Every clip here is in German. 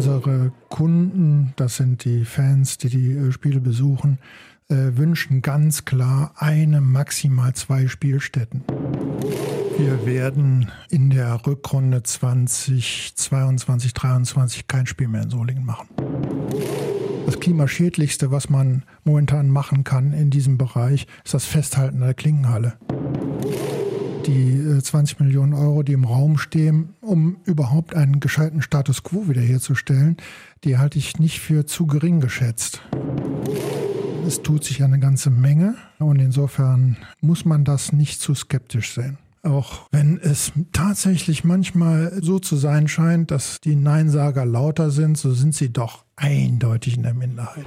Unsere Kunden, das sind die Fans, die die äh, Spiele besuchen, äh, wünschen ganz klar eine, maximal zwei Spielstätten. Wir werden in der Rückrunde 2022, 2023 kein Spiel mehr in Solingen machen. Das klimaschädlichste, was man momentan machen kann in diesem Bereich, ist das Festhalten der Klingenhalle. Die 20 äh, Millionen Euro, die im Raum stehen, um überhaupt einen gescheiten Status quo wiederherzustellen, die halte ich nicht für zu gering geschätzt. Es tut sich eine ganze Menge und insofern muss man das nicht zu skeptisch sehen. Auch wenn es tatsächlich manchmal so zu sein scheint, dass die Neinsager lauter sind, so sind sie doch eindeutig in der Minderheit.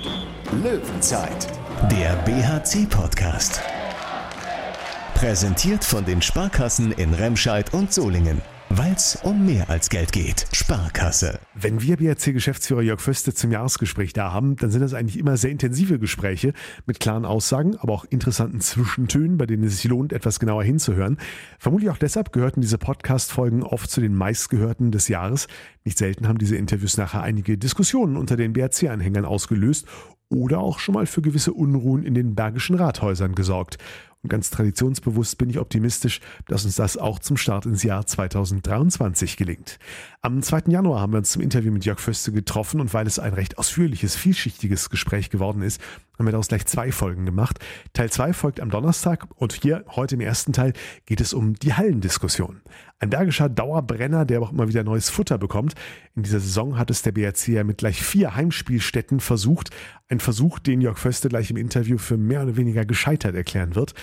Löwenzeit, der BHC-Podcast. Präsentiert von den Sparkassen in Remscheid und Solingen. Weil es um mehr als Geld geht. Sparkasse. Wenn wir BRC-Geschäftsführer Jörg Föste zum Jahresgespräch da haben, dann sind das eigentlich immer sehr intensive Gespräche mit klaren Aussagen, aber auch interessanten Zwischentönen, bei denen es sich lohnt, etwas genauer hinzuhören. Vermutlich auch deshalb gehörten diese Podcast-Folgen oft zu den meistgehörten des Jahres. Nicht selten haben diese Interviews nachher einige Diskussionen unter den BRC-Anhängern ausgelöst oder auch schon mal für gewisse Unruhen in den bergischen Rathäusern gesorgt. Und ganz traditionsbewusst bin ich optimistisch, dass uns das auch zum Start ins Jahr 2023 gelingt. Am 2. Januar haben wir uns zum Interview mit Jörg Föste getroffen und weil es ein recht ausführliches, vielschichtiges Gespräch geworden ist, haben wir daraus gleich zwei Folgen gemacht. Teil 2 folgt am Donnerstag und hier, heute im ersten Teil, geht es um die Hallendiskussion. Ein bergischer Dauerbrenner, der auch immer wieder neues Futter bekommt. In dieser Saison hat es der BRC ja mit gleich vier Heimspielstätten versucht. Ein Versuch, den Jörg Föste gleich im Interview für mehr oder weniger gescheitert erklären wird.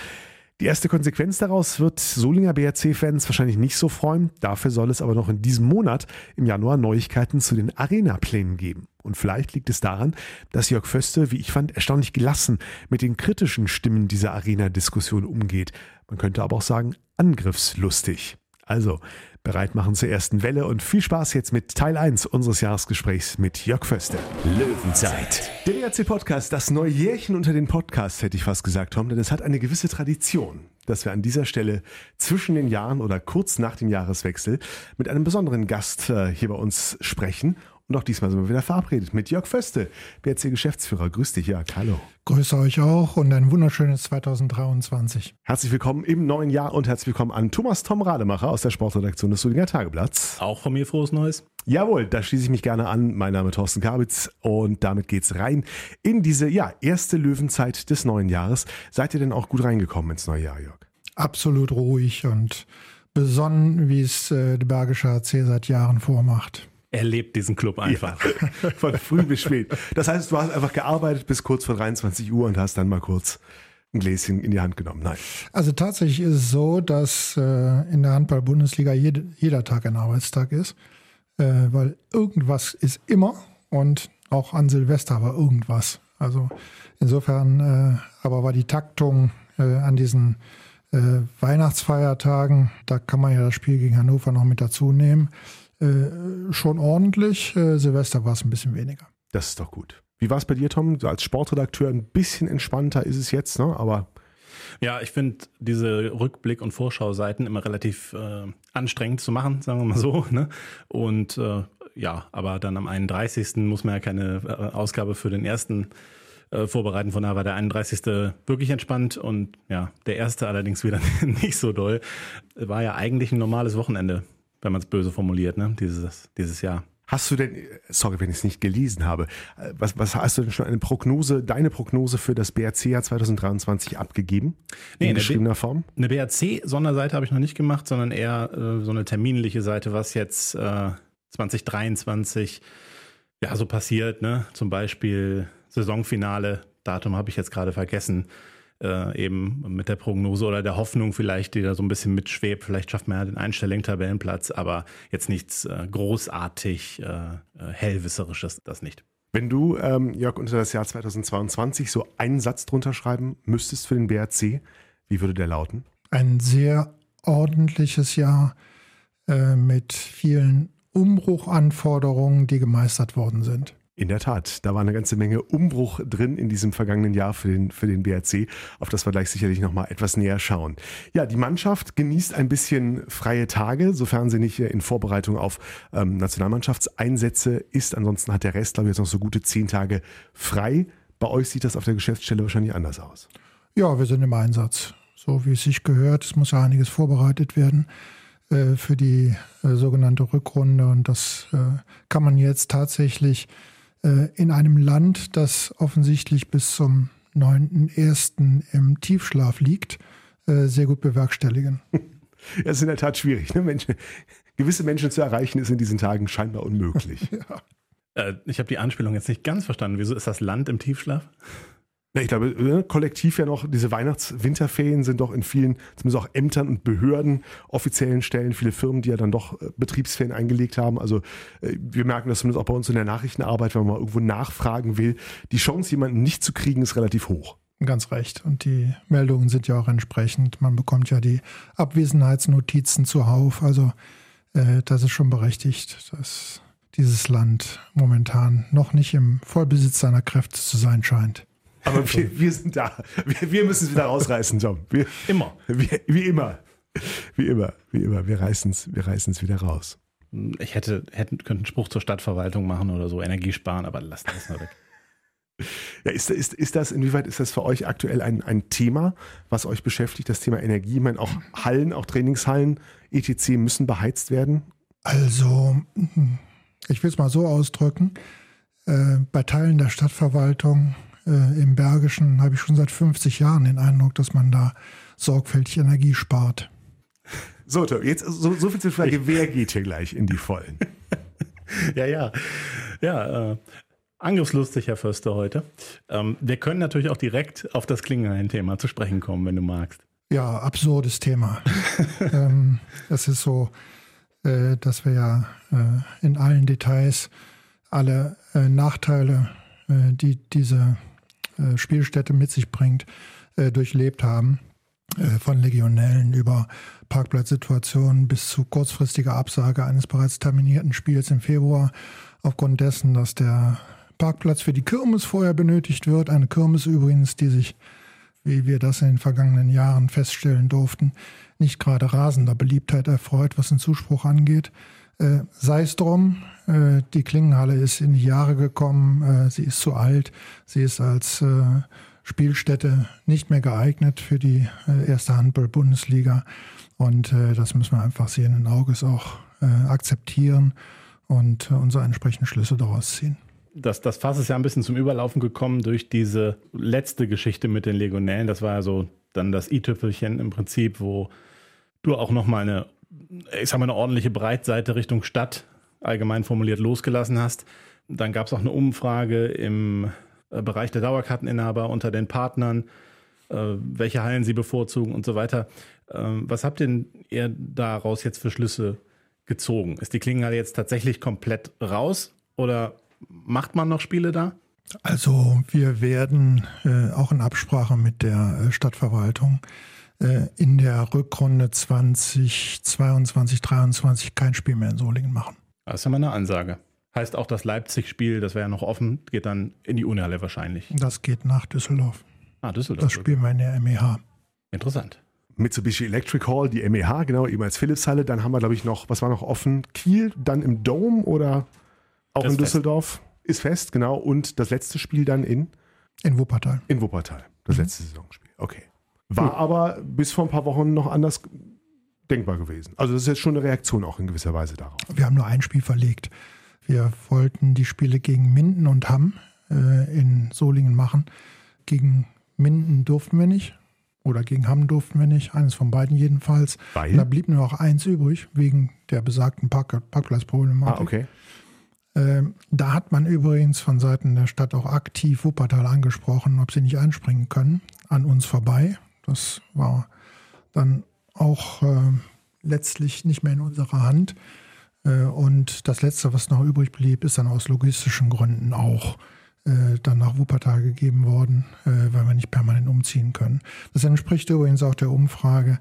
Die erste Konsequenz daraus wird Solinger BRC-Fans wahrscheinlich nicht so freuen. Dafür soll es aber noch in diesem Monat im Januar Neuigkeiten zu den Arena-Plänen geben. Und vielleicht liegt es daran, dass Jörg Föste, wie ich fand, erstaunlich gelassen mit den kritischen Stimmen dieser Arena-Diskussion umgeht. Man könnte aber auch sagen, angriffslustig. Also, bereit machen zur ersten Welle und viel Spaß jetzt mit Teil 1 unseres Jahresgesprächs mit Jörg Föste. Löwenzeit. Der WRC-Podcast, das Neujährchen unter den Podcasts, hätte ich fast gesagt, Tom, denn es hat eine gewisse Tradition, dass wir an dieser Stelle zwischen den Jahren oder kurz nach dem Jahreswechsel mit einem besonderen Gast äh, hier bei uns sprechen und auch diesmal sind wir wieder verabredet mit Jörg Föste, BRC-Geschäftsführer. Grüß dich, Jörg. Hallo. Grüße euch auch und ein wunderschönes 2023. Herzlich willkommen im neuen Jahr und herzlich willkommen an Thomas Tom Rademacher aus der Sportredaktion des Solinger Tageblatts. Auch von mir frohes Neues. Jawohl, da schließe ich mich gerne an. Mein Name ist Thorsten Kabitz und damit geht's rein in diese ja, erste Löwenzeit des neuen Jahres. Seid ihr denn auch gut reingekommen ins neue Jahr, Jörg? Absolut ruhig und besonnen, wie es äh, der Bergische AC seit Jahren vormacht. Er lebt diesen Club einfach. Ja, von früh bis spät. Das heißt, du hast einfach gearbeitet bis kurz vor 23 Uhr und hast dann mal kurz ein Gläschen in die Hand genommen. Nein. Also tatsächlich ist es so, dass äh, in der Handball-Bundesliga jede, jeder Tag ein Arbeitstag ist, äh, weil irgendwas ist immer und auch an Silvester war irgendwas. Also insofern, äh, aber war die Taktung äh, an diesen äh, Weihnachtsfeiertagen, da kann man ja das Spiel gegen Hannover noch mit dazu nehmen äh, schon ordentlich. Äh, Silvester war es ein bisschen weniger. Das ist doch gut. Wie war es bei dir, Tom? Als Sportredakteur ein bisschen entspannter ist es jetzt, ne? Aber ja, ich finde diese Rückblick- und Vorschau-Seiten immer relativ äh, anstrengend zu machen, sagen wir mal so. Ne? Und äh, ja, aber dann am 31. muss man ja keine äh, Ausgabe für den ersten äh, vorbereiten. Von daher war der 31. wirklich entspannt und ja, der erste allerdings wieder nicht so doll. War ja eigentlich ein normales Wochenende wenn man es böse formuliert, ne? dieses, dieses Jahr. Hast du denn, sorry, wenn ich es nicht gelesen habe, was, was hast du denn schon eine Prognose, deine Prognose für das BRC-Jahr 2023 abgegeben? Nee, in geschriebener Form? Eine BRC-Sonderseite habe ich noch nicht gemacht, sondern eher äh, so eine terminliche Seite, was jetzt äh, 2023 ja so passiert, ne? Zum Beispiel Saisonfinale, Datum habe ich jetzt gerade vergessen äh, eben mit der Prognose oder der Hoffnung vielleicht, die da so ein bisschen mitschwebt. Vielleicht schafft man ja den einstelligen Tabellenplatz, aber jetzt nichts äh, großartig äh, äh, hellwisserisches, das nicht. Wenn du, ähm, Jörg, unter das Jahr 2022 so einen Satz drunter schreiben müsstest für den BRC, wie würde der lauten? Ein sehr ordentliches Jahr äh, mit vielen Umbruchanforderungen, die gemeistert worden sind. In der Tat, da war eine ganze Menge Umbruch drin in diesem vergangenen Jahr für den, für den BRC, auf das wir gleich sicherlich nochmal etwas näher schauen. Ja, die Mannschaft genießt ein bisschen freie Tage, sofern sie nicht in Vorbereitung auf ähm, Nationalmannschaftseinsätze ist. Ansonsten hat der Rest, glaube ich, jetzt noch so gute zehn Tage frei. Bei euch sieht das auf der Geschäftsstelle wahrscheinlich anders aus. Ja, wir sind im Einsatz. So wie es sich gehört. Es muss ja einiges vorbereitet werden äh, für die äh, sogenannte Rückrunde. Und das äh, kann man jetzt tatsächlich in einem Land, das offensichtlich bis zum 9.1. im Tiefschlaf liegt, äh, sehr gut bewerkstelligen. Ja, ist in der Tat schwierig. Ne? Menschen, gewisse Menschen zu erreichen, ist in diesen Tagen scheinbar unmöglich. ja. Äh, ich habe die Anspielung jetzt nicht ganz verstanden. Wieso ist das Land im Tiefschlaf? Ja, ich glaube, ne, kollektiv ja noch, diese Weihnachts-Winterferien sind doch in vielen, zumindest auch Ämtern und Behörden, offiziellen Stellen, viele Firmen, die ja dann doch äh, Betriebsferien eingelegt haben. Also äh, wir merken das zumindest auch bei uns in der Nachrichtenarbeit, wenn man mal irgendwo nachfragen will. Die Chance, jemanden nicht zu kriegen, ist relativ hoch. Ganz recht. Und die Meldungen sind ja auch entsprechend. Man bekommt ja die Abwesenheitsnotizen zuhauf. Also äh, das ist schon berechtigt, dass dieses Land momentan noch nicht im Vollbesitz seiner Kräfte zu sein scheint. Aber wir, wir sind da. Wir, wir, müssen es wieder rausreißen, John. Wir, immer. Wir, wie immer. Wie immer. Wie immer. Wir reißen es wir reißen's wieder raus. Ich hätte, hätte könnte einen Spruch zur Stadtverwaltung machen oder so, Energie sparen, aber lass das mal weg. Ja, ist, ist, ist das, inwieweit ist das für euch aktuell ein, ein Thema, was euch beschäftigt, das Thema Energie? Ich meine, auch Hallen, auch Trainingshallen, etc. müssen beheizt werden? Also, ich will es mal so ausdrücken. Äh, bei Teilen der Stadtverwaltung äh, im Bergischen habe ich schon seit 50 Jahren den Eindruck, dass man da sorgfältig Energie spart. So, jetzt so, so viel zur Frage, wer geht hier gleich in die Vollen? ja, ja. Ja, äh, angriffslustig, Herr Förster, heute. Ähm, wir können natürlich auch direkt auf das Klingelhain-Thema zu sprechen kommen, wenn du magst. Ja, absurdes Thema. ähm, es ist so, äh, dass wir ja äh, in allen Details alle äh, Nachteile, äh, die diese Spielstätte mit sich bringt, äh, durchlebt haben. Äh, von Legionellen über Parkplatzsituationen bis zu kurzfristiger Absage eines bereits terminierten Spiels im Februar, aufgrund dessen, dass der Parkplatz für die Kirmes vorher benötigt wird. Eine Kirmes übrigens, die sich, wie wir das in den vergangenen Jahren feststellen durften, nicht gerade rasender Beliebtheit erfreut, was den Zuspruch angeht. Äh, sei es drum, äh, die Klingenhalle ist in die Jahre gekommen, äh, sie ist zu alt, sie ist als äh, Spielstätte nicht mehr geeignet für die äh, erste Handball-Bundesliga. Und äh, das müssen wir einfach sehenden Auges auch akzeptieren und unsere entsprechenden Schlüsse daraus ziehen. Das, das Fass ist ja ein bisschen zum Überlaufen gekommen durch diese letzte Geschichte mit den Legionellen. Das war ja so dann das i-Tüpfelchen im Prinzip, wo du auch nochmal eine ich sag mal, eine ordentliche Breitseite Richtung Stadt allgemein formuliert losgelassen hast. Dann gab es auch eine Umfrage im äh, Bereich der Dauerkarteninhaber unter den Partnern, äh, welche Hallen sie bevorzugen und so weiter. Ähm, was habt denn ihr daraus jetzt für Schlüsse gezogen? Ist die Klingenhalle jetzt tatsächlich komplett raus oder macht man noch Spiele da? Also wir werden äh, auch in Absprache mit der äh, Stadtverwaltung in der Rückrunde 2022, 2023 kein Spiel mehr in Solingen machen. Das ist ja mal eine Ansage. Heißt auch das Leipzig-Spiel, das wäre ja noch offen, geht dann in die Unihalle wahrscheinlich. Das geht nach Düsseldorf. Ah, Düsseldorf. Das spielen wir in der MEH. Interessant. Mitsubishi Electric Hall, die MEH, genau, eben als Philips-Halle. Dann haben wir, glaube ich, noch, was war noch offen? Kiel, dann im Dome oder auch das in Düsseldorf? Fest. Ist fest, genau. Und das letzte Spiel dann in? In Wuppertal. In Wuppertal, das mhm. letzte Saisonspiel. Okay. War aber bis vor ein paar Wochen noch anders denkbar gewesen. Also das ist jetzt schon eine Reaktion auch in gewisser Weise darauf. Wir haben nur ein Spiel verlegt. Wir wollten die Spiele gegen Minden und Hamm äh, in Solingen machen. Gegen Minden durften wir nicht. Oder gegen Hamm durften wir nicht. Eines von beiden jedenfalls. Weil? Da blieb nur noch eins übrig, wegen der besagten Park Parkplatzproblematik. Ah, okay. Ähm, da hat man übrigens von Seiten der Stadt auch aktiv Wuppertal angesprochen, ob sie nicht einspringen können, an uns vorbei. Das war dann auch äh, letztlich nicht mehr in unserer Hand. Äh, und das Letzte, was noch übrig blieb, ist dann aus logistischen Gründen auch äh, dann nach Wuppertal gegeben worden, äh, weil wir nicht permanent umziehen können. Das entspricht übrigens auch der Umfrage.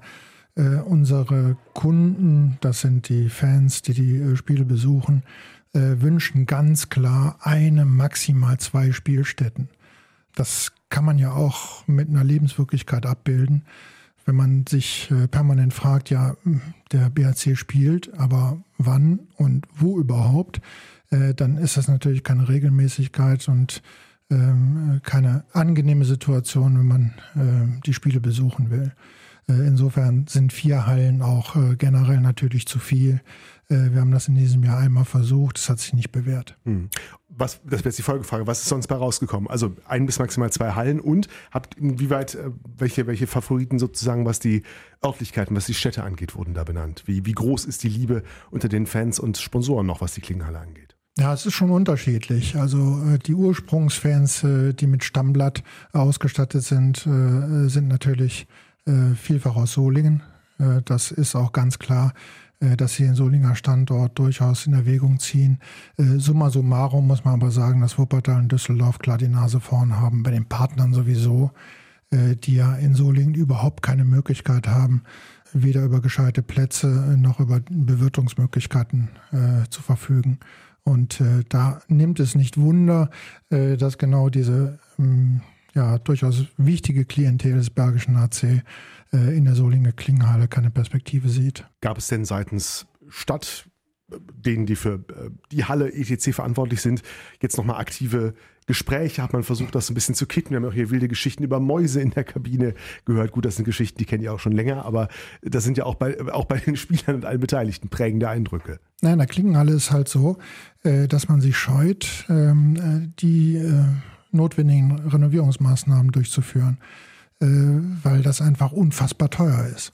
Äh, unsere Kunden, das sind die Fans, die die äh, Spiele besuchen, wünschen ganz klar eine, maximal zwei Spielstätten. Das kann man ja auch mit einer Lebenswirklichkeit abbilden. Wenn man sich äh, permanent fragt, ja, hm, der BHC spielt, aber wann und wo überhaupt, äh, dann ist das natürlich keine Regelmäßigkeit und ähm, keine angenehme Situation, wenn man äh, die Spiele besuchen will. Insofern sind vier Hallen auch generell natürlich zu viel. Äh, wir haben das in diesem Jahr einmal versucht, es hat sich nicht bewährt. Hm. Was, das wäre jetzt die Folgefrage, was ist sonst bei rausgekommen? Also ein bis maximal zwei Hallen und habt inwieweit, welche, welche Favoriten sozusagen, was die Örtlichkeiten, was die Städte angeht, wurden da benannt? Wie, wie groß ist die Liebe unter den Fans und Sponsoren noch, was die Klingenhalle angeht? Ja, es ist schon unterschiedlich. Also die Ursprungsfans, die mit Stammblatt ausgestattet sind, sind natürlich äh, vielfach aus Solingen. Äh, das ist auch ganz klar, äh, dass sie den Solinger Standort durchaus in Erwägung ziehen. Summa summarum muss man aber sagen, dass Wuppertal und Düsseldorf klar die Nase vorn haben, bei den Partnern sowieso, die ja in Solingen überhaupt keine Möglichkeit haben, weder über gescheite Plätze noch über Bewirtungsmöglichkeiten zu verfügen. Und da nimmt es nicht Wunder, dass genau diese ähm, ja durchaus wichtige Klientel des Bergischen AC äh, in der Solinger Klingenhalle keine Perspektive sieht. Gab es denn seitens Stadt, denen die für äh, die Halle ETC verantwortlich sind, jetzt nochmal aktive Gespräche? Hat man versucht, das ein bisschen zu kitten? Wir haben auch hier wilde Geschichten über Mäuse in der Kabine gehört. Gut, das sind Geschichten, die kennen ihr auch schon länger, aber das sind ja auch bei, auch bei den Spielern und allen Beteiligten prägende Eindrücke. Nein, in der Klingenhalle ist halt so, äh, dass man sich scheut, ähm, die notwendigen Renovierungsmaßnahmen durchzuführen, äh, weil das einfach unfassbar teuer ist.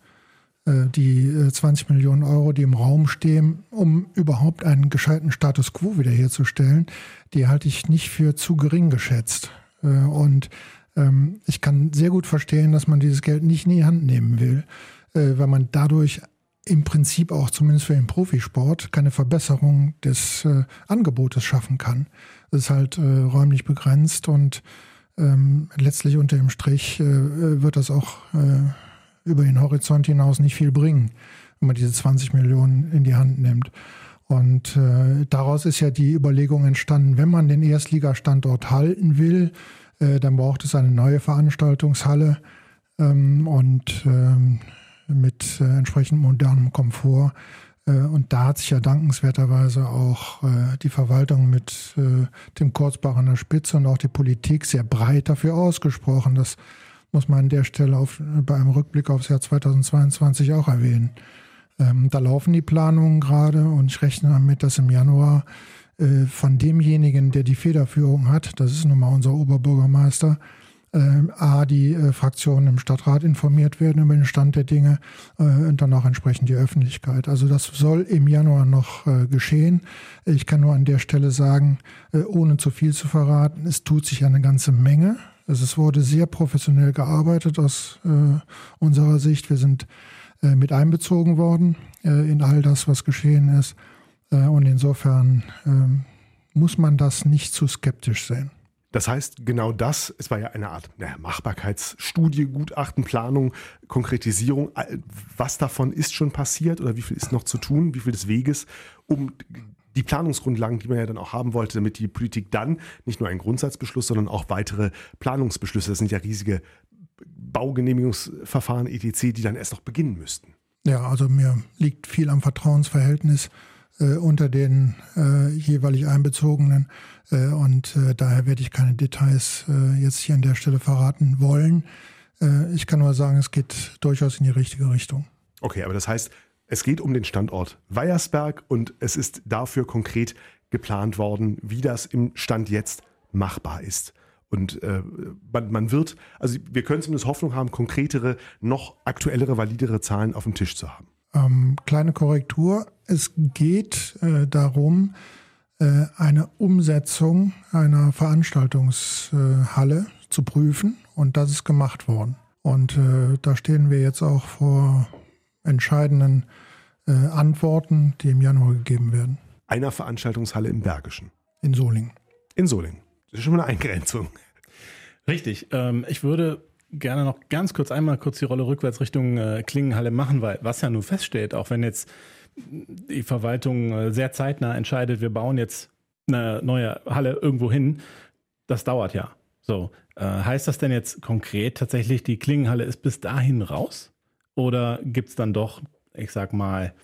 Äh, die 20 äh, Millionen Euro, die im Raum stehen, um überhaupt einen gescheiten Status quo wiederherzustellen, die halte ich nicht für zu gering geschätzt. Und ähm, ich kann sehr gut verstehen, dass man dieses Geld nicht in die Hand nehmen will, weil man dadurch im Prinzip auch zumindest für den Profisport keine Verbesserung des Angebotes schaffen kann ist halt äh, räumlich begrenzt und ähm, letztlich unter dem Strich äh, wird das auch äh, über den Horizont hinaus nicht viel bringen, wenn man diese 20 Millionen in die Hand nimmt. Und äh, daraus ist ja die Überlegung entstanden, wenn man den Erstligastandort halten will, äh, dann braucht es eine neue Veranstaltungshalle ähm, und ähm, mit äh, entsprechend modernem Komfort. Äh, und da hat sich ja dankenswerterweise auch äh, die Verwaltung mit äh, dem Kurzbach an der Spitze und auch die Politik sehr breit dafür ausgesprochen. Das muss man an der Stelle auf, bei einem Rückblick aufs Jahr 2022 auch erwähnen. Ähm, da laufen die Planungen gerade und ich rechne damit, dass im Januar von demjenigen, der die Federführung hat, das ist nun mal unser Oberbürgermeister, äh, A, die äh, Fraktionen im Stadtrat informiert werden über den Stand der Dinge äh, und dann auch entsprechend die Öffentlichkeit. Also das soll im Januar noch äh, geschehen. Ich kann nur an der Stelle sagen, ohne zu viel zu verraten, es tut sich eine ganze Menge. Es wurde sehr professionell gearbeitet aus unserer Sicht. Wir sind mit einbezogen worden in all das, was geschehen ist. und insofern ähm, muss man das nicht zu skeptisch sehen. Das heißt, genau das, es war ja eine Art naja, Machbarkeitsstudie, Gutachten, Planung, Konkretisierung. Was davon ist schon passiert oder wie viel ist noch zu tun? Wie viel des Weges, um die Planungsgrundlagen, die man ja dann auch haben wollte, damit die Politik dann nicht nur einen Grundsatzbeschluss, sondern auch weitere Planungsbeschlüsse, das sind ja riesige Baugenehmigungsverfahren etc., die dann erst noch beginnen müssten. Ja, also mir liegt viel am Vertrauensverhältnis äh, unter den äh, jeweilig Einbezogenen. Äh, und äh, daher werde ich keine Details äh, jetzt hier an der Stelle verraten wollen. Äh, ich kann nur sagen, es geht durchaus in die richtige Richtung. Okay, aber das heißt, es geht um den Standort Weiersberg und es ist dafür konkret geplant worden, wie das im Stand jetzt machbar ist. Und äh, man, man, wird, also wir können zumindest Hoffnung haben, konkretere, noch aktuellere, validere Zahlen auf dem Tisch zu haben. Ähm, kleine Korrektur. Es geht äh, darum, äh, eine Umsetzung einer Veranstaltungshalle zu prüfen. Und das ist gemacht worden. Und äh, da stehen wir jetzt auch vor entscheidenden äh, Antworten, die im Januar gegeben werden. Einer Veranstaltungshalle im Bergischen. In Solingen. In Solingen. Das ist schon mal eine Eingrenzung. Richtig. Ähm, ich würde gerne noch ganz kurz einmal kurz die Rolle rückwärts Richtung äh, Klingenhalle machen, weil was ja nun feststeht, auch wenn jetzt die Verwaltung äh, sehr zeitnah entscheidet, wir bauen jetzt eine neue Halle irgendwo hin, das dauert ja. So, äh, heißt das denn jetzt konkret tatsächlich, die Klingenhalle ist bis dahin raus? Oder gibt es dann doch, ich sag mal,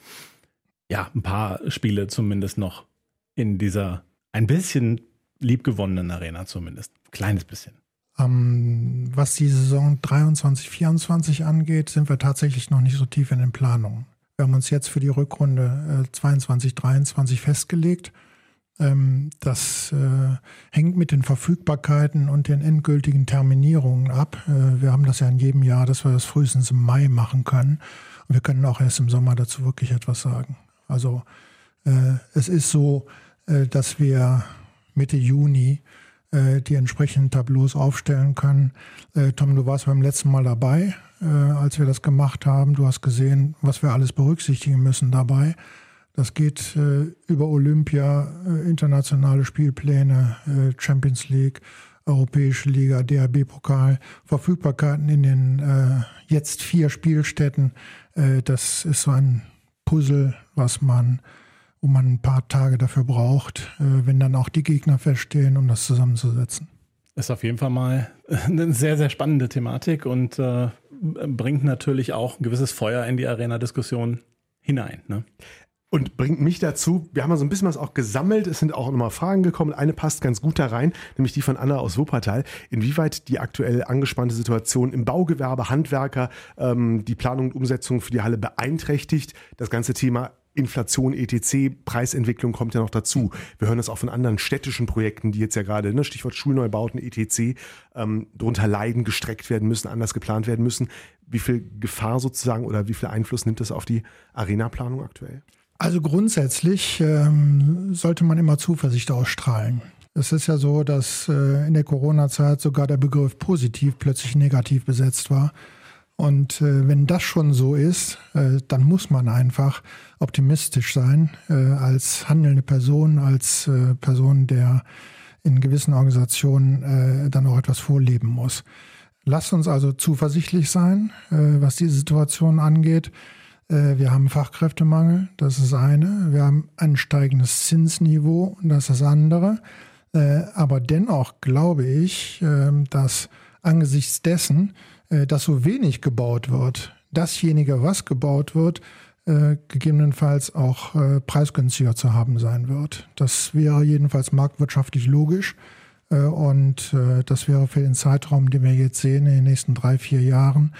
ja, ein paar Spiele zumindest noch in dieser ein bisschen liebgewonnenen Arena zumindest? Kleines bisschen. Ähm, was die Saison 23, 24 angeht, sind wir tatsächlich noch nicht so tief in den Planungen. Wir haben uns jetzt für die Rückrunde äh, 22, 23 festgelegt. Ähm, das äh, hängt mit den Verfügbarkeiten und den endgültigen Terminierungen ab. Äh, wir haben das ja in jedem Jahr, dass wir das frühestens im Mai machen können. Und wir können auch erst im Sommer dazu wirklich etwas sagen. Also äh, es ist so, äh, dass wir Mitte Juni die entsprechenden Tableaus aufstellen können. Äh, Tom, du warst beim letzten Mal dabei, als wir das gemacht haben. Du hast gesehen, was wir alles berücksichtigen müssen dabei. Das geht äh, über Olympia, äh, internationale Spielpläne, äh, Champions League, Europäische Liga, DHB-Pokal, Verfügbarkeiten in den äh, jetzt vier Spielstätten. Äh, das ist so ein Puzzle, was man, wo man ein paar Tage dafür braucht, äh, wenn dann auch die Gegner feststehen, um das zusammenzusetzen. Ist auf jeden Fall mal eine sehr, sehr spannende Thematik und bringt natürlich auch ein gewisses Feuer in die Arena-Diskussion hinein. Ne? und bringt mich dazu, wir haben mal so ein bisschen was auch gesammelt, es sind auch nochmal Fragen gekommen, eine passt ganz gut da rein, nämlich die von Anna aus Wuppertal, inwieweit die aktuell angespannte Situation im Baugewerbe, Handwerker, ähm, die Planung und Umsetzung für die Halle beeinträchtigt, das ganze Thema Inflation, etc., Preisentwicklung kommt ja noch dazu. Wir hören das auch von anderen städtischen Projekten, die jetzt ja gerade, ne, Stichwort Schulneubauten, etc., ähm, darunter leiden, gestreckt werden müssen, anders geplant werden müssen. Wie viel Gefahr sozusagen oder wie viel Einfluss nimmt das auf die Arena-Planung aktuell? Also grundsätzlich ähm, sollte man immer Zuversicht ausstrahlen. Es ist ja so, dass äh, in der Corona-Zeit sogar der Begriff positiv plötzlich negativ besetzt war. Und äh, wenn das schon so ist, äh, dann muss man einfach optimistisch sein äh, als handelnde Person, als äh, Person, der in gewissen Organisationen äh, dann auch etwas vorleben muss. Lasst uns also zuversichtlich sein, was diese Situation angeht. Äh, wir haben Fachkräftemangel, das ist eine. Wir haben ein steigendes Zinsniveau, das ist das andere. Äh, aber dennoch glaube ich, dass angesichts dessen, äh, dass so wenig gebaut wird, dasjenige, was gebaut wird, gegebenenfalls auch preisgünstiger zu haben sein wird. Das wäre jedenfalls marktwirtschaftlich logisch. Und das wäre für den Zeitraum, den wir jetzt sehen, in den nächsten drei, vier Jahren,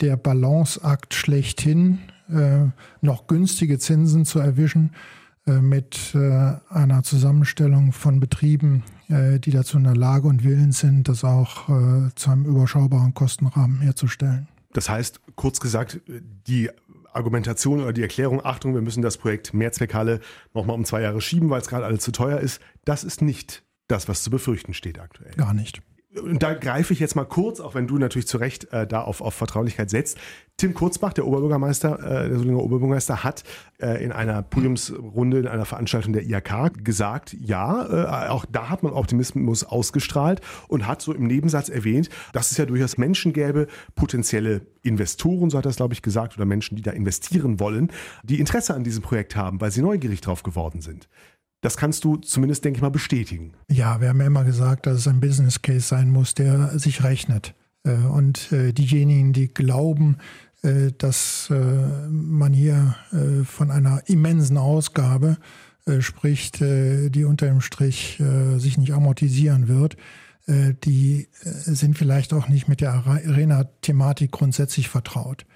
der Balanceakt schlechthin äh, noch günstige Zinsen zu erwischen äh, mit äh, einer Zusammenstellung von Betrieben, die dazu in der Lage und willens sind, das auch zu einem überschaubaren Kostenrahmen herzustellen. Das heißt, kurz gesagt, die Argumentation oder die Erklärung, Achtung, wir müssen das Projekt Mehrzweckhalle nochmal um zwei Jahre schieben, weil es gerade alles zu teuer ist, das ist nicht das, was zu befürchten steht aktuell. Gar nicht und da greife ich jetzt mal kurz, auch wenn du natürlich zu Recht äh, da auf, auf Vertraulichkeit setzt. Tim Kurzbach, der Oberbürgermeister, äh, der Solinger Oberbürgermeister, hat äh, in einer Podiumsrunde, in einer Veranstaltung der IHK gesagt, ja, äh, auch da hat man Optimismus ausgestrahlt und hat so im Nebensatz erwähnt, dass es ja durchaus Menschen gäbe, potenzielle Investoren, so hat er es, glaube ich, gesagt, oder Menschen, die da investieren wollen, die Interesse an diesem Projekt haben, weil sie neugierig drauf geworden sind. Das kannst du zumindest, denke ich mal, bestätigen. Ja, wir haben ja immer gesagt, dass es ein Business Case sein muss, der sich rechnet. Äh, und äh, diejenigen, die glauben, äh, dass man hier von einer immensen Ausgabe spricht, die unter dem Strich sich nicht amortisieren wird, die sind vielleicht auch nicht mit der Arena-Thematik grundsätzlich vertraut.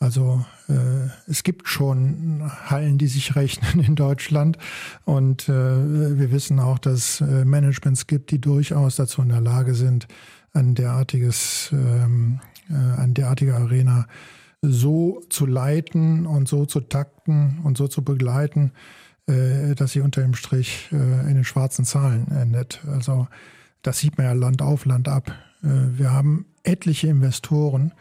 Also äh, es gibt schon Hallen, die sich rechnen in Deutschland. Und äh, wir wissen auch, dass äh, Managements gibt, die durchaus dazu in der Lage sind, ein derartiges, ähm, äh, eine derartige Arena so zu leiten und so zu takten und so zu begleiten, äh, dass sie unter dem Strich äh, in den schwarzen Zahlen endet. Also das sieht man ja Land auf, Land ab. Äh, wir haben etliche Investoren, äh,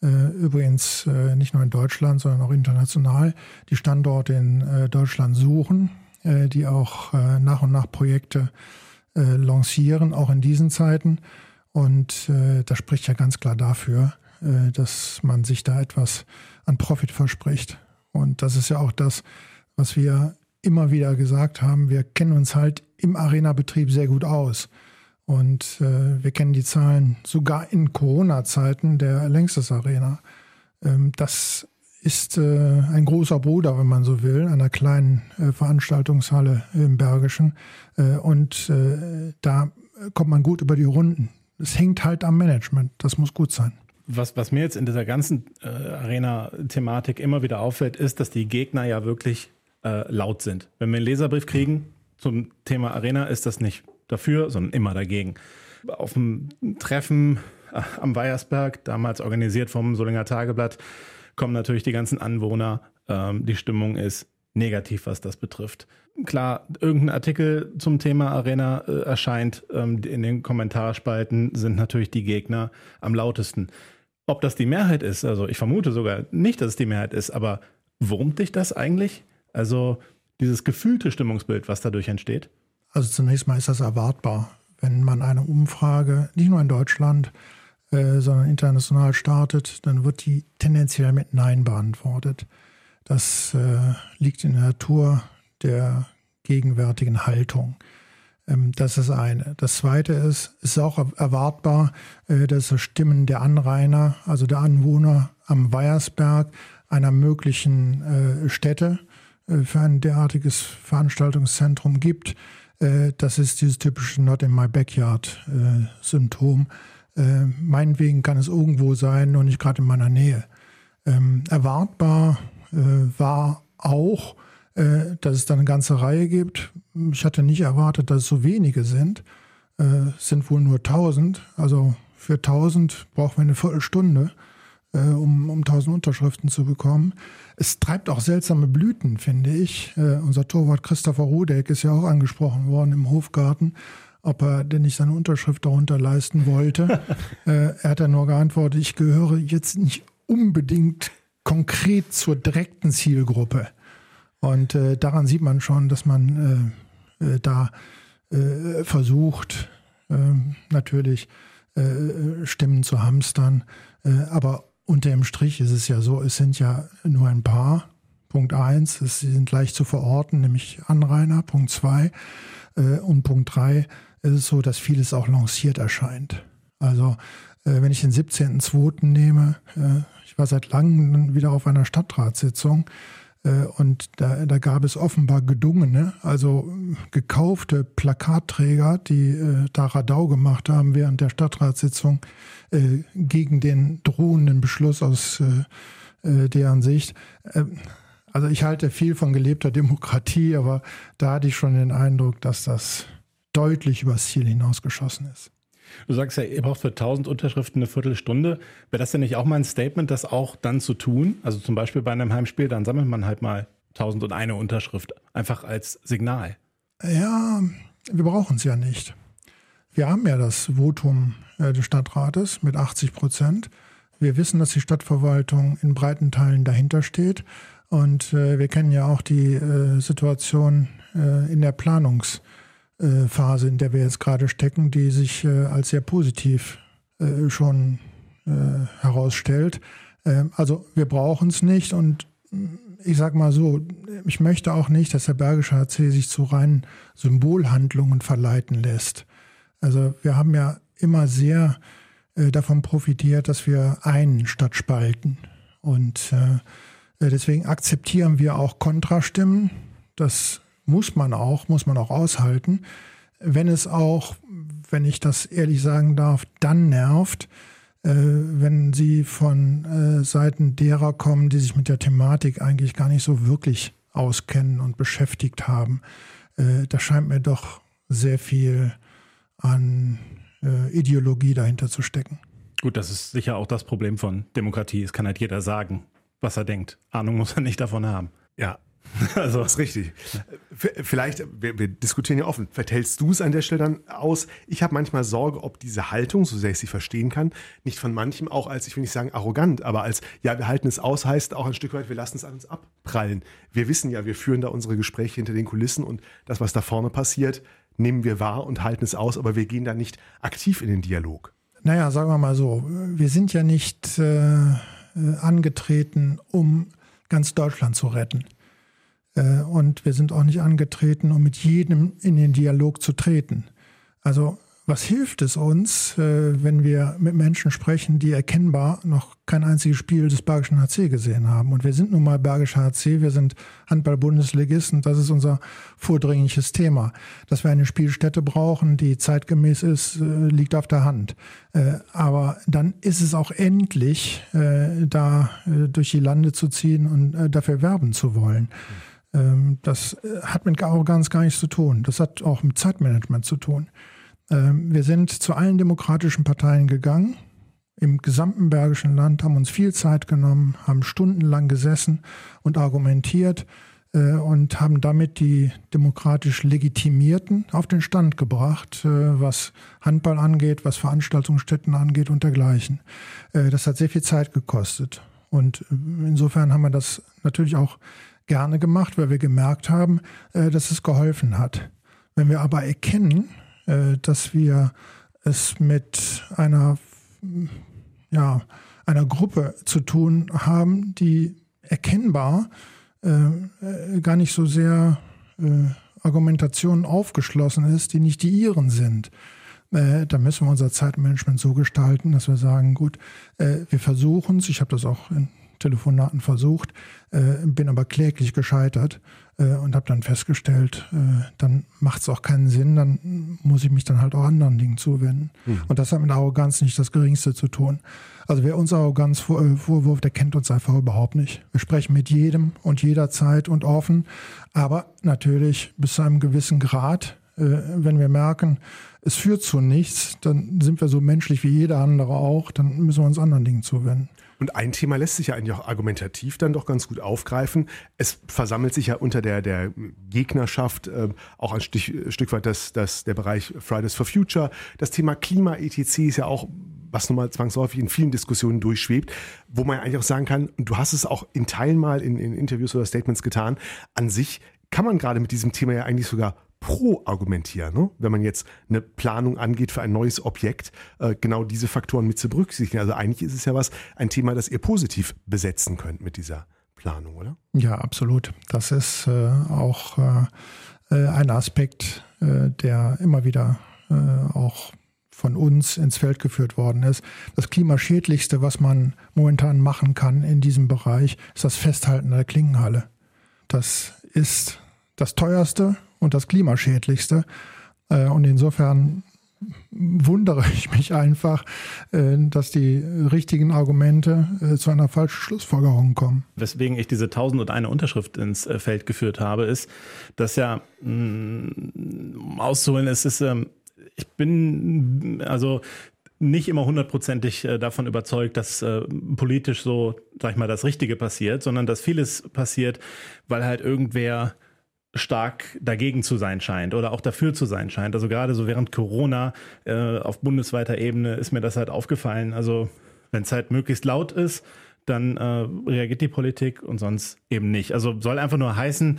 übrigens äh, nicht nur in Deutschland, sondern auch international, die Standorte in äh, Deutschland suchen, die auch nach und nach Projekte lancieren, auch in diesen Zeiten. Und das spricht ja ganz klar dafür, dass man sich da etwas an Profit verspricht. Und das ist ja auch das, was wir immer wieder gesagt haben, wir kennen uns halt im Arena-Betrieb sehr gut aus. Und äh, wir kennen die Zahlen sogar in Corona-Zeiten der Längstes Arena. Ähm, das ist äh, ein großer Bruder, wenn man so will, einer kleinen äh, Veranstaltungshalle im Bergischen. Äh, und äh, da kommt man gut über die Runden. Es hängt halt am Management. Das muss gut sein. Was, was mir jetzt in dieser ganzen äh, Arena-Thematik immer wieder auffällt, ist, dass die Gegner ja wirklich laut sind. Wenn wir einen Leserbrief kriegen zum Thema Arena, ist das nicht dafür, sondern immer dagegen. Auf dem Treffen am Weiersberg, damals organisiert vom Solinger Tageblatt, kommen natürlich die ganzen Anwohner. Ähm, die Stimmung ist negativ, was das betrifft. Klar, irgendein Artikel zum Thema Arena äh, erscheint. Ähm, in den Kommentarspalten sind natürlich die Gegner am lautesten. Ob das die Mehrheit ist, also ich vermute sogar nicht, dass es die Mehrheit ist, aber wurmt dich das eigentlich? Also dieses gefühlte Stimmungsbild, was dadurch entsteht? Also zunächst mal ist das erwartbar. Wenn man eine Umfrage, nicht nur in Deutschland, äh, sondern international startet, dann wird die tendenziell mit Nein beantwortet. Das äh, liegt in der Natur der gegenwärtigen Haltung. Ähm, das ist eine. Das zweite ist, ist auch erwartbar, äh, dass Stimmen der Anrainer, also der Anwohner am Weiersberg, einer möglichen äh, Stätte äh, für ein derartiges Veranstaltungszentrum gibt. Äh, das ist dieses typische Not in my backyard äh. Äh, meinetwegen kann es irgendwo sein und nicht gerade in meiner Nähe. Ähm, erwartbar war auch, dass es da eine ganze Reihe gibt. Ich hatte nicht erwartet, dass es so wenige sind. Es sind wohl nur 1000. Also für 1000 brauchen wir eine Viertelstunde, äh, um, um 1000 Unterschriften zu bekommen. Es treibt auch seltsame Blüten, finde ich. Äh, unser Torwart Christopher Rudeck ist ja auch angesprochen worden im Hofgarten ob er denn nicht seine Unterschrift darunter leisten wollte. äh, er hat dann nur geantwortet, ich gehöre jetzt nicht unbedingt konkret zur direkten Zielgruppe. Und äh, daran sieht man schon, dass man äh, äh da äh, versucht, ähm, natürlich äh, Stimmen zu hamstern. aber unter dem Strich ist es ja so, es sind ja nur ein paar. Punkt eins, sie sind leicht zu verorten, nämlich Anrainer. Punkt zwei und Punkt drei, ist es so, dass vieles auch lanciert erscheint. Also äh, wenn ich den 17.02. nehme, äh, ich war seit langem wieder auf einer Stadtratssitzung äh, und da, da, gab es offenbar gedungene, also gekaufte Plakatträger, die äh, da Radau gemacht haben während der Stadtratssitzung äh, gegen den drohenden Beschluss aus äh, deren Sicht. also ich halte viel von gelebter Demokratie, aber da hatte ich schon den Eindruck, dass das deutlich übers Ziel hinausgeschossen ist. Du sagst ja, ihr braucht für 1000 Unterschriften eine Viertelstunde. Wäre das denn nicht auch mal ein Statement, das auch dann zu tun? Also zum Beispiel bei einem Heimspiel, dann sammelt man halt mal 1001 Unterschrift, einfach als Signal. Ja, wir brauchen es ja nicht. Wir haben ja das Votum äh, des Stadtrates mit 80 Prozent. Wir wissen, dass die Stadtverwaltung in breiten Teilen dahinter steht. Und äh, wir kennen ja auch die äh, Situation äh, in der Planungs- Phase, in der wir jetzt gerade stecken, die sich äh, als sehr positiv äh, schon herausstellt. Ähm, also wir brauchen es nicht und ich sage mal so, ich möchte auch nicht, dass der Bergische HC sich zu reinen Symbolhandlungen verleiten lässt. Also wir haben ja immer sehr äh, davon profitiert, dass wir einen statt spalten. Und äh, deswegen akzeptieren wir auch Kontrastimmen. Das muss man auch, muss man auch aushalten. Wenn es auch, wenn ich das ehrlich sagen darf, dann nervt, äh, wenn sie von äh, Seiten derer kommen, die sich mit der Thematik eigentlich gar nicht so wirklich auskennen und beschäftigt haben. Äh, da scheint mir doch sehr viel an äh, Ideologie dahinter zu stecken. Gut, das ist sicher auch das Problem von Demokratie. Es kann halt jeder sagen, was er denkt. Ahnung muss er nicht davon haben. Ja, Also. Das ist richtig. Vielleicht, wir, wir, diskutieren ja offen, vielleicht hältst du es an der Stelle dann aus. Ich habe manchmal Sorge, ob diese Haltung, so sehr ich sie verstehen kann, nicht von manchem auch als, ich will nicht sagen arrogant, aber als, ja, wir halten es aus, heißt auch ein Stück weit, wir lassen es an uns abprallen. Wir wissen ja, wir führen da unsere Gespräche hinter den Kulissen und das, was da vorne passiert, nehmen wir wahr und halten es aus, aber wir gehen da nicht aktiv in den Dialog. Naja, sagen wir mal so, wir sind ja nicht äh, angetreten, um ganz Deutschland zu retten. Äh, und wir sind auch nicht angetreten, um mit jedem in den Dialog zu treten. Also was hilft es uns, äh, wenn wir mit Menschen sprechen, die erkennbar noch kein einziges Spiel des Bergischen HC gesehen haben? Und wir sind nun mal Bergischer HC, wir sind Handball-Bundesligisten, das ist unser vordringliches Thema. Dass wir eine Spielstätte brauchen, die zeitgemäß ist, äh, liegt auf der Hand. Aber dann ist es auch endlich, da durch die Lande zu ziehen und dafür werben zu wollen. Ähm, das hat mit Arroganz gar nichts zu tun. Das hat auch mit Zeitmanagement zu tun. Ähm, wir sind zu allen demokratischen Parteien gegangen, im gesamten Bergischen Land, haben uns viel Zeit genommen, haben stundenlang gesessen und argumentiert äh, und haben damit die demokratisch Legitimierten auf den Stand gebracht, äh, was Handball angeht, was Veranstaltungsstätten angeht und dergleichen. Äh, das hat sehr viel Zeit gekostet. Und insofern haben wir das natürlich auch gerne gemacht, weil wir gemerkt haben, dass es geholfen hat. Wenn wir aber erkennen, äh, dass wir es mit einer, ja, einer Gruppe zu tun haben, die erkennbar äh, äh, gar nicht so sehr äh, Argumentationen aufgeschlossen ist, die nicht die ihren sind. Äh, da müssen wir unser Zeitmanagement so gestalten, dass wir sagen, gut, äh, wir versuchen es, ich habe das auch in Telefonaten versucht, äh, bin aber kläglich gescheitert äh, und habe dann festgestellt, äh, dann macht es auch keinen Sinn, dann muss ich mich dann halt auch anderen Dingen zuwenden. Mhm. Und das hat mit Arroganz nicht das Geringste zu tun. Also wer uns Arroganz vor, äh, vorwirft, der kennt uns einfach überhaupt nicht. Wir sprechen mit jedem und jederzeit und offen, aber natürlich bis zu einem gewissen Grad, äh, wenn wir merken, es führt zu nichts, dann sind wir so menschlich wie jeder andere auch, dann müssen wir uns anderen Dingen zuwenden. Und ein Thema lässt sich ja eigentlich auch argumentativ dann doch ganz gut aufgreifen. Es versammelt sich ja unter der, der Gegnerschaft äh, auch ein Stich, Stück weit das, das, der Bereich Fridays for Future. Das Thema Klima-ETC ist ja auch was nun mal zwangsläufig in vielen Diskussionen durchschwebt, wo man eigentlich auch sagen kann, und du hast es auch in Teilen mal in, in Interviews oder Statements getan, an sich kann man gerade mit diesem Thema ja eigentlich sogar pro argumentieren, ne? wenn man jetzt eine Planung angeht für ein neues Objekt, äh, genau diese Faktoren mit zu berücksichtigen. Also eigentlich ist es ja was, ein Thema, das ihr positiv besetzen könnt mit dieser Planung, oder? Ja, absolut. Das ist äh, auch äh, äh ein Aspekt, äh, der immer wieder äh, auch von uns ins Feld geführt worden ist. Das klimaschädlichste, was man momentan machen kann in diesem Bereich, ist das Festhalten der Klingenhalle. Das ist das teuerste und das klimaschädlichste. Äh, und insofern wundere ich mich einfach, äh, dass die richtigen Argumente äh, zu einer falschen Schlussfolgerung kommen. Weswegen ich diese 1001 Unterschrift ins Feld geführt habe, ist, dass ja mh, mm, auszuholen ist, ist ähm, ich bin also nicht immer hundertprozentig davon überzeugt, dass politisch so, sag ich mal, das Richtige passiert, sondern dass vieles passiert, weil halt irgendwer stark dagegen zu sein scheint oder auch dafür zu sein scheint. Also gerade so während Corona äh, auf bundesweiter Ebene ist mir das halt aufgefallen. Also wenn es halt möglichst laut ist, dann äh, reagiert die Politik und sonst eben nicht. Also soll einfach nur heißen,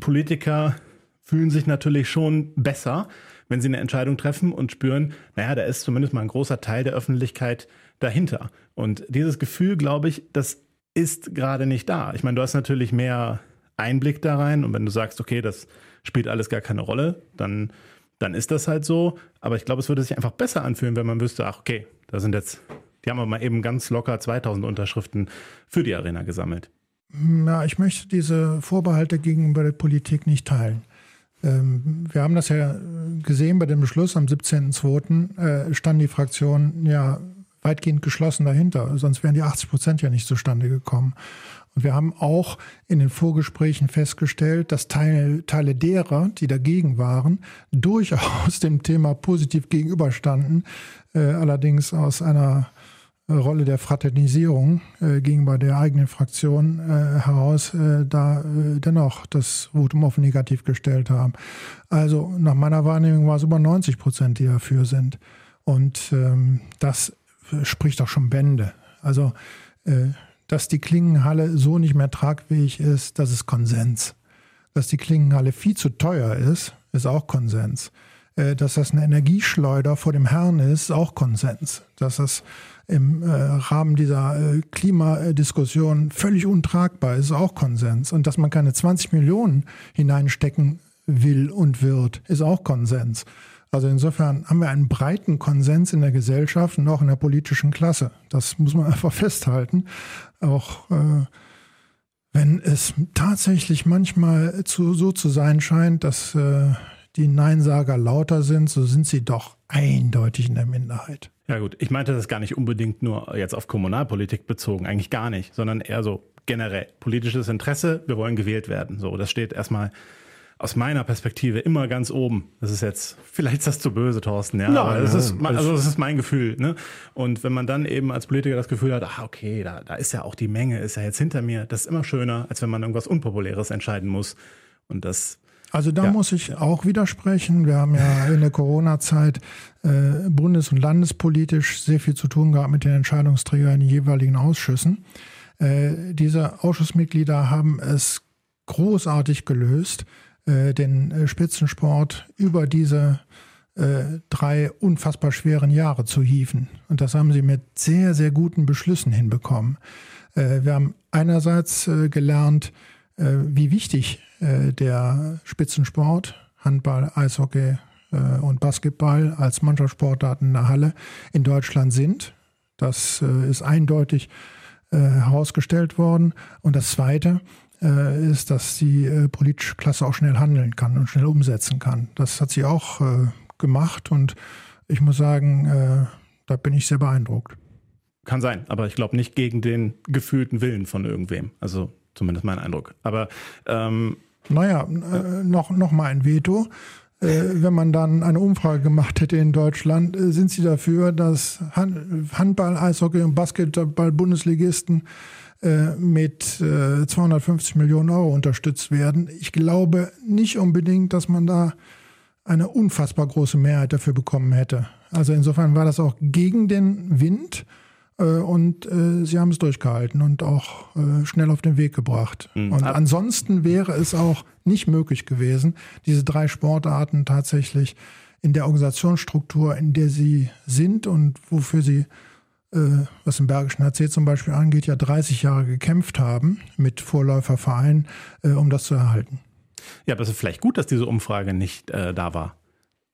Politiker fühlen sich natürlich schon besser, wenn sie eine Entscheidung treffen und spüren, naja, da ist zumindest mal ein großer Teil der Öffentlichkeit dahinter. Und dieses Gefühl, glaube ich, das ist gerade nicht da. Ich meine, du hast natürlich mehr Einblick da rein. Und wenn du sagst, okay, das spielt alles gar keine Rolle, dann, dann ist das halt so. Aber ich glaube, es würde sich einfach besser anfühlen, wenn man wüsste, ach, okay, da sind jetzt, die haben wir mal eben ganz locker 2000 Unterschriften für die Arena gesammelt. Na, ich möchte diese Vorbehalte gegenüber der Politik nicht teilen. Ähm, wir haben das ja gesehen bei dem Beschluss am 17.02. Äh, stand die Fraktion ja weitgehend geschlossen dahinter, sonst wären die 80 Prozent ja nicht zustande gekommen. Und wir haben auch in den Vorgesprächen festgestellt, dass Teile, Teile derer, die dagegen waren, durchaus dem Thema positiv gegenüberstanden, äh, allerdings aus einer Rolle der Fraternisierung äh, gegenüber der eigenen Fraktion äh, heraus äh, da äh, dennoch das Votum auf negativ gestellt haben. Also nach meiner Wahrnehmung war es über 90 Prozent, die dafür sind. Und ähm, das spricht auch schon Bände. Also äh, dass die Klingenhalle so nicht mehr tragfähig ist, das ist Konsens. Dass die Klingenhalle viel zu teuer ist, ist auch Konsens. Äh, dass das eine Energieschleuder vor dem Herrn ist, ist auch Konsens. Dass das im äh, Rahmen dieser Klimadiskussion völlig untragbar ist, ist auch Konsens. Und dass man keine 20 Millionen hineinstecken will und wird, ist auch Konsens. Also insofern haben wir einen breiten Konsens in der Gesellschaft und auch in der politischen Klasse. Das muss man einfach festhalten. Auch äh, wenn es tatsächlich manchmal zu, so zu sein scheint, dass äh, die Neinsager lauter sind, so sind sie doch eindeutig in der Minderheit. Ja gut, ich meinte das gar nicht unbedingt nur jetzt auf Kommunalpolitik bezogen, eigentlich gar nicht, sondern eher so generell politisches Interesse, wir wollen gewählt werden. So, das steht erstmal aus meiner Perspektive immer ganz oben. Das ist jetzt, vielleicht ist das zu böse, Thorsten, ja, Nein, aber das ist, also das ist mein Gefühl. Ne? Und wenn man dann eben als Politiker das Gefühl hat, ah, okay, da, da ist ja auch die Menge, ist ja jetzt hinter mir, das ist immer schöner, als wenn man irgendwas Unpopuläres entscheiden muss. Und das also da ja. muss ich auch widersprechen. Wir haben ja in der Corona-Zeit äh, bundes- und landespolitisch sehr viel zu tun gehabt mit den Entscheidungsträgern in den jeweiligen Ausschüssen. Äh, diese Ausschussmitglieder haben es großartig gelöst, äh, den äh, Spitzensport über diese äh, drei unfassbar schweren Jahre zu hieven. Und das haben sie mit sehr, sehr guten Beschlüssen hinbekommen. Wir haben einerseits gelernt, wie wichtig der Spitzensport, Handball, Eishockey und Basketball als Mannschaftssportarten in der Halle in Deutschland sind. Das ist eindeutig herausgestellt worden. Und das Zweite, ist, dass die äh, politische Klasse auch schnell handeln kann und schnell umsetzen kann. Das hat sie auch äh, gemacht und ich muss sagen, äh, da bin ich sehr beeindruckt. Kann sein, aber ich glaube nicht gegen den gefühlten Willen von irgendwem. Also zumindest mein Eindruck. Aber ähm, naja, äh, noch, noch mal ein Veto. Äh, wenn man dann eine Umfrage gemacht hätte in Deutschland, sind Sie dafür, dass Handball, Eishockey und Basketball-Bundesligisten äh, mit äh, 250 Millionen Euro unterstützt werden. Ich glaube nicht unbedingt, dass man da eine unfassbar große Mehrheit dafür bekommen hätte. Also insofern war das auch gegen den Wind äh, und äh, sie haben es durchgehalten und auch äh, schnell auf den Weg gebracht. Mhm. Und ansonsten wäre es auch nicht möglich gewesen, diese drei Sportarten tatsächlich in der Organisationsstruktur, in der sie sind und wofür sie was den Bergischen HC zum Beispiel angeht, ja 30 Jahre gekämpft haben mit Vorläufervereinen, äh, um das zu erhalten. Ja, aber es ist vielleicht gut, dass diese Umfrage nicht äh, da war.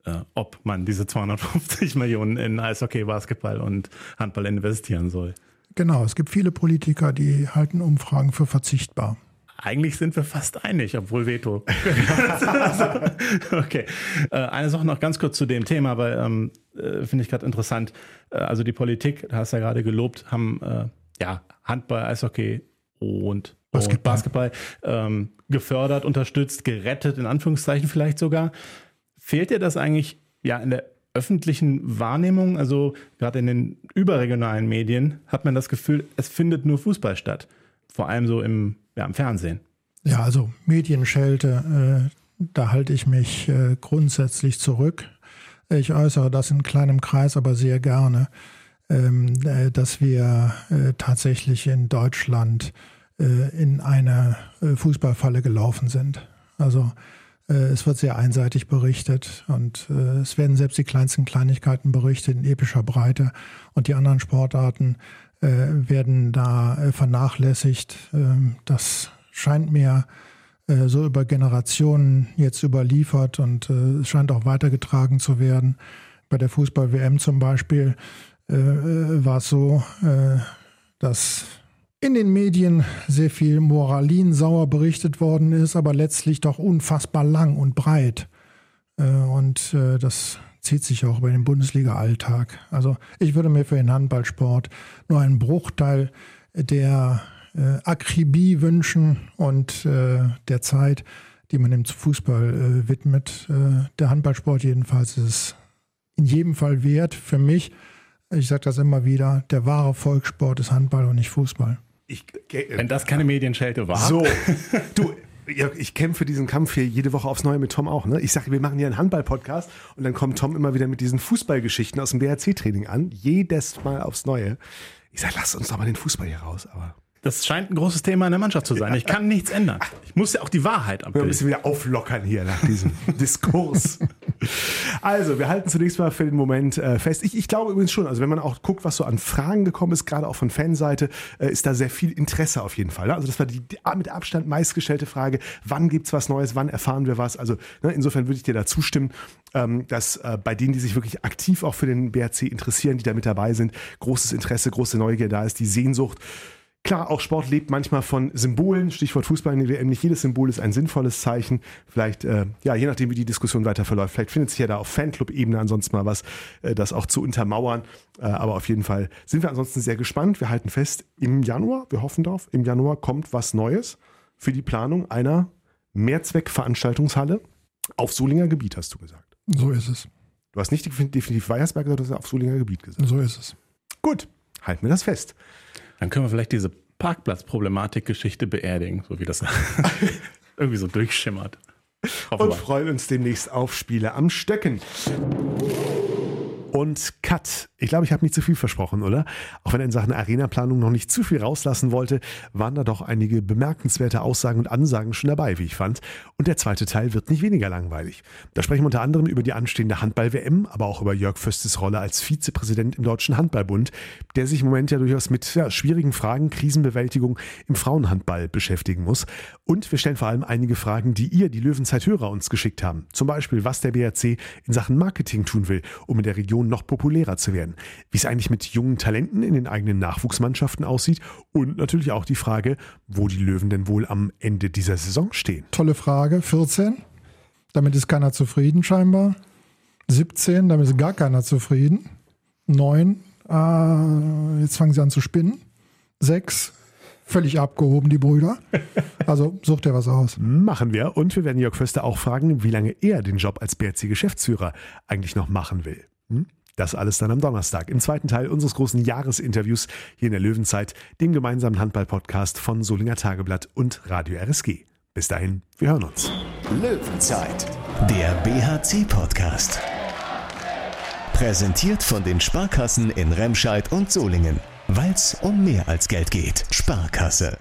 Äh, ob man diese 250 Millionen in Eishockey, Basketball und Handball investieren soll. Genau, es gibt viele Politiker, die halten Umfragen für verzichtbar. Eigentlich sind wir fast einig, obwohl Veto. okay. Äh, eine Sache noch ganz kurz zu dem Thema, weil ähm, äh, finde ich gerade interessant. Äh, also die Politik, da hast du ja gerade gelobt, haben äh, ja Handball, Eishockey und Basketball, Basketball ähm, gefördert, unterstützt, gerettet, in Anführungszeichen vielleicht sogar. Fehlt dir das eigentlich ja in der öffentlichen Wahrnehmung, also gerade in den überregionalen Medien, hat man das Gefühl, es findet nur Fußball statt. Vor allem so im ja, im Fernsehen. Ja, also Medienschelte, äh, da halte ich mich äh, grundsätzlich zurück. Ich äußere das in kleinem Kreis, aber sehr gerne, ähm, äh, dass wir äh, tatsächlich in Deutschland äh, in eine äh, Fußballfalle gelaufen sind. Also es wird sehr einseitig berichtet und es werden selbst die kleinsten Kleinigkeiten berichtet in epischer Breite und die anderen Sportarten werden da äh, vernachlässigt. Ähm, das scheint mir äh, so über Generationen jetzt überliefert und es scheint auch weitergetragen zu werden. Bei der Fußball-WM zum Beispiel war es so, dass in den Medien sehr viel moralinsauer berichtet worden ist, aber letztlich doch unfassbar lang und breit. Und das zieht sich auch über den Bundesliga-Alltag. Also ich würde mir für den Handballsport nur einen Bruchteil der äh, Akribie wünschen und äh, der Zeit, die man dem Fußball äh, widmet. Äh, der Handballsport jedenfalls ist in jedem Fall wert für mich. Ich sage das immer wieder, der wahre Volkssport ist Handball und nicht Fußball. Ich, Wenn das keine Medienschelte war. So, du, ja, ich kämpfe diesen Kampf hier jede Woche aufs Neue mit Tom auch. Ne? Ich sage, wir machen hier einen Handball-Podcast und dann kommt Tom immer wieder mit diesen Fußballgeschichten aus dem BRC-Training an. Jedes Mal aufs Neue. Ich sage, lass uns doch mal den Fußball hier raus. Aber das scheint ein großes Thema in der Mannschaft zu sein. Ich kann nichts ändern. Ich muss ja auch die Wahrheit abbilden. Wir müssen wieder auflockern hier nach diesem Diskurs. Also, wir halten zunächst mal für den Moment äh, fest. Ich, ich glaube übrigens schon, also wenn man auch guckt, was so an Fragen gekommen ist, gerade auch von Fanseite, äh, ist da sehr viel Interesse auf jeden Fall. Ne? Also das war die, die mit Abstand meistgestellte Frage, wann gibt's was Neues, wann erfahren wir was? Also ne, insofern würde ich dir da zustimmen, ähm, dass äh, bei denen, die sich wirklich aktiv auch für den BRC interessieren, die da mit dabei sind, großes Interesse, große Neugier da ist, die Sehnsucht Klar, auch Sport lebt manchmal von Symbolen. Stichwort Fußball in der WM. Nicht jedes Symbol ist ein sinnvolles Zeichen. Vielleicht, äh, ja, je nachdem, wie die Diskussion weiter verläuft. Vielleicht findet sich ja da auf Fanclub-Ebene ansonsten mal was, äh, das auch zu untermauern. Äh, aber auf jeden Fall sind wir ansonsten sehr gespannt. Wir halten fest, im Januar, wir hoffen darauf, im Januar kommt was Neues für die Planung einer Mehrzweckveranstaltungshalle auf Solinger Gebiet, hast du gesagt. So ist es. Du hast nicht definitiv Weiersberg, sondern du hast auf Solinger Gebiet gesagt. So ist es. Gut, halten wir das fest. Dann können wir vielleicht diese Parkplatzproblematik-Geschichte beerdigen, so wie das irgendwie so durchschimmert. Und freuen uns demnächst auf Spiele am Stöcken. Und Cut. Ich glaube, ich habe nicht zu viel versprochen, oder? Auch wenn er in Sachen Arena-Planung noch nicht zu viel rauslassen wollte, waren da doch einige bemerkenswerte Aussagen und Ansagen schon dabei, wie ich fand. Und der zweite Teil wird nicht weniger langweilig. Da sprechen wir unter anderem über die anstehende Handball-WM, aber auch über Jörg Föstes Rolle als Vizepräsident im Deutschen Handballbund, der sich im Moment ja durchaus mit ja, schwierigen Fragen, Krisenbewältigung im Frauenhandball beschäftigen muss. Und wir stellen vor allem einige Fragen, die ihr, die Löwenzeit-Hörer, uns geschickt haben. Zum Beispiel, was der BRC in Sachen Marketing tun will, um in der Region Region noch populärer zu werden. Wie es eigentlich mit jungen Talenten in den eigenen Nachwuchsmannschaften aussieht und natürlich auch die Frage, wo die Löwen denn wohl am Ende dieser Saison stehen. Tolle Frage. 14. Damit ist keiner zufrieden scheinbar. 17. Damit ist gar keiner zufrieden. 9. Äh, jetzt fangen sie an zu spinnen. 6 völlig abgehoben, die Brüder. Also sucht er was aus. Machen wir. Und wir werden Jörg Förster auch fragen, wie lange er den Job als BRC-Geschäftsführer eigentlich noch machen will. Hm? Das alles dann am Donnerstag im zweiten Teil unseres großen Jahresinterviews hier in der Löwenzeit, dem gemeinsamen Handball-Podcast von Solinger Tageblatt und Radio RSG. Bis dahin, wir hören uns. Löwenzeit, der BHC-Podcast. Präsentiert von den Sparkassen in Remscheid und Solingen. Weil es um mehr als Geld geht. Sparkasse.